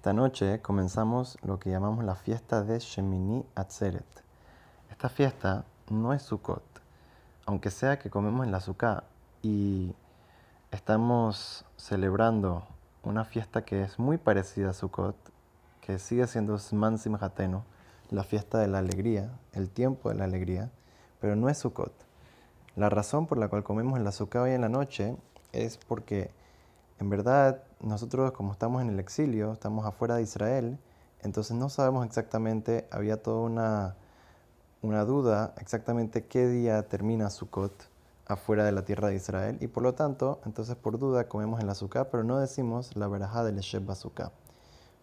Esta noche comenzamos lo que llamamos la fiesta de Shemini Atzeret. Esta fiesta no es Sukkot, aunque sea que comemos en la Sukkah y estamos celebrando una fiesta que es muy parecida a Sukkot, que sigue siendo Zman Simhateno, la fiesta de la alegría, el tiempo de la alegría, pero no es Sukkot. La razón por la cual comemos la Sukkah hoy en la noche es porque en verdad, nosotros como estamos en el exilio, estamos afuera de Israel, entonces no sabemos exactamente, había toda una, una duda exactamente qué día termina Sukkot afuera de la tierra de Israel y por lo tanto, entonces por duda comemos la Sukkah, pero no decimos la verajá del Esheb Bazooka.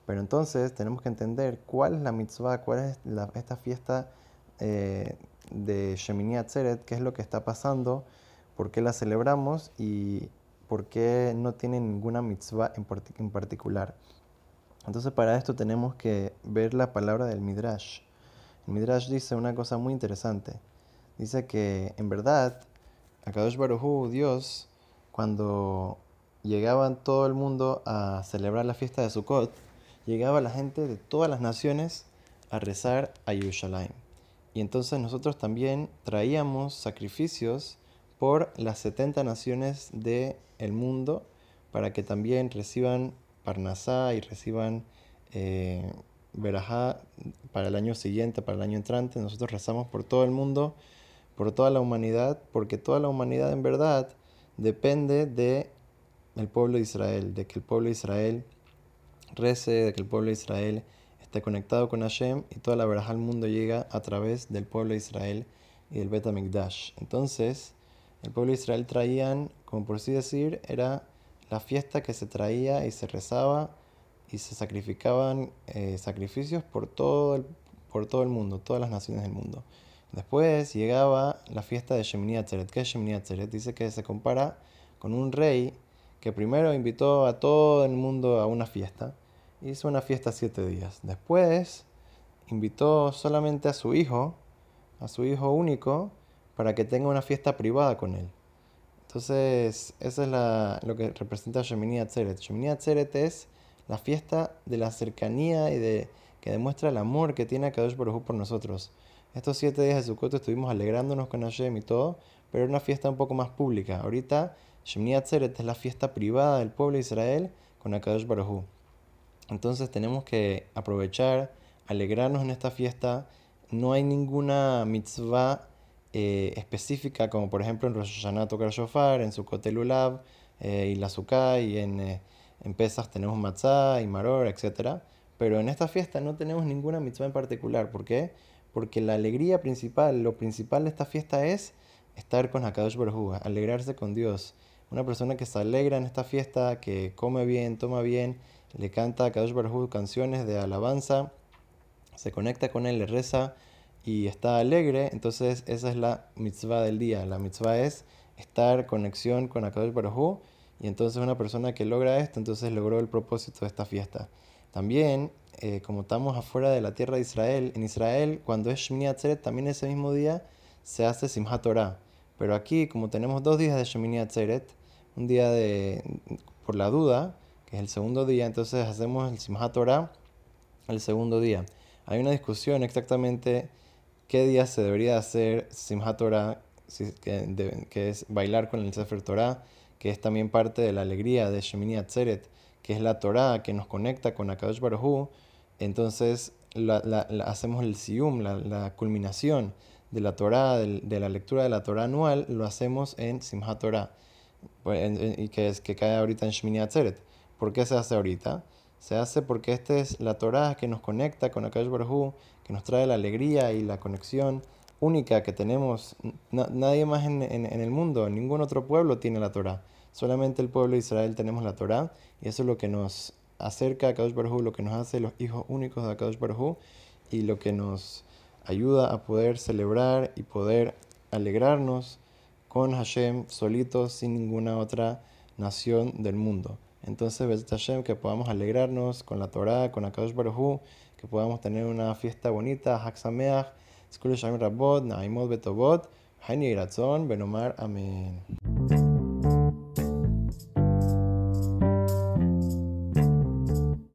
Pero entonces tenemos que entender cuál es la mitzvah, cuál es esta fiesta eh, de Shemini Atzeret, qué es lo que está pasando, por qué la celebramos y por qué no tiene ninguna mitzvah en, particular. Entonces para esto tenemos que ver la palabra del Midrash. El Midrash dice una cosa muy interesante. Dice que en verdad, Akadosh Baruj Dios, cuando llegaban todo el mundo a celebrar la fiesta de Sukkot, llegaba la gente de todas las naciones a rezar a Yerushalayim. Y entonces nosotros también traíamos sacrificios por las 70 naciones del el mundo para que también reciban Parnasá y reciban eh, Berajá para el año siguiente, para el año entrante. Nosotros rezamos por todo el mundo, por toda la humanidad, porque toda la humanidad en verdad depende de el pueblo de Israel, de que el pueblo de Israel rece, de que el pueblo de Israel esté conectado con Hashem y toda la verajá al mundo llega a través del pueblo de Israel y del Bet Entonces, el pueblo de Israel traían, como por así decir, era la fiesta que se traía y se rezaba y se sacrificaban eh, sacrificios por todo, el, por todo el mundo, todas las naciones del mundo. Después llegaba la fiesta de Shemini Atzeret. ¿Qué es Shemini Atzeret? Dice que se compara con un rey que primero invitó a todo el mundo a una fiesta. Hizo una fiesta siete días. Después invitó solamente a su hijo, a su hijo único, para que tenga una fiesta privada con él. Entonces, eso es lo que representa Shemini Atzeret. Shemini Atzeret es la fiesta de la cercanía y de que demuestra el amor que tiene Kadosh Baruj por nosotros. Estos siete días de Sukkot estuvimos alegrándonos con Hashem y todo, pero era una fiesta un poco más pública. Ahorita, Shemini Atzeret es la fiesta privada del pueblo de Israel con Akadosh Baruj Entonces tenemos que aprovechar, alegrarnos en esta fiesta. No hay ninguna mitzvah eh, específica, como por ejemplo en Rosh Hashanah tocar en Sukkot Lulav eh, y la Sukkah, y en, eh, en Pesach tenemos matzah y maror, etc. Pero en esta fiesta no tenemos ninguna mitzvah en particular. ¿Por qué? Porque la alegría principal, lo principal de esta fiesta es estar con Hakadosh Baruj alegrarse con Dios. Una persona que se alegra en esta fiesta, que come bien, toma bien, le canta a Hakadosh Baruj canciones de alabanza, se conecta con él, le reza y está alegre, entonces esa es la mitzvah del día. La mitzvah es estar conexión con Akadosh Baruj y entonces una persona que logra esto, entonces logró el propósito de esta fiesta. También, eh, como estamos afuera de la tierra de Israel, en Israel, cuando es Shemini Atzeret, también ese mismo día se hace Simhat Torah. Pero aquí, como tenemos dos días de Shemini Atzeret, un día de, por la duda, que es el segundo día, entonces hacemos el Simhat Torah el segundo día. Hay una discusión exactamente qué día se debería hacer Simhat Torah, que, es bailar con el Sefer Torah, que es también parte de la alegría de Shemini Atzeret, que es la Torah que nos conecta con Akadosh Baruj Entonces hacemos el sium, la, culminación de la Torah, de, la lectura de la Torah anual, lo hacemos en Simhat Torah, pues, y que, es, que cae ahorita en Shemini Atzeret. ¿Por qué se hace ahorita? Se hace porque esta es la Torah que nos conecta con Akash Baruj que nos trae la alegría y la conexión única que tenemos. nadie más en, el mundo, ningún otro pueblo tiene la Torah. Solamente el pueblo de Israel tenemos la Torah y eso es lo que nos acerca a Akash Baruj lo que nos hace los hijos únicos de Akash Baruj y lo que nos ayuda a poder celebrar y poder alegrarnos con Hashem solitos sin ninguna otra nación del mundo. Entonces, Bezat Hashem, que podamos alegrarnos con la Torah, con Akadosh Baruj que podamos tener una fiesta bonita, Hak Sameach, Rabot, Naimot Betobot, Haini Ratzon, Benomar, Amén.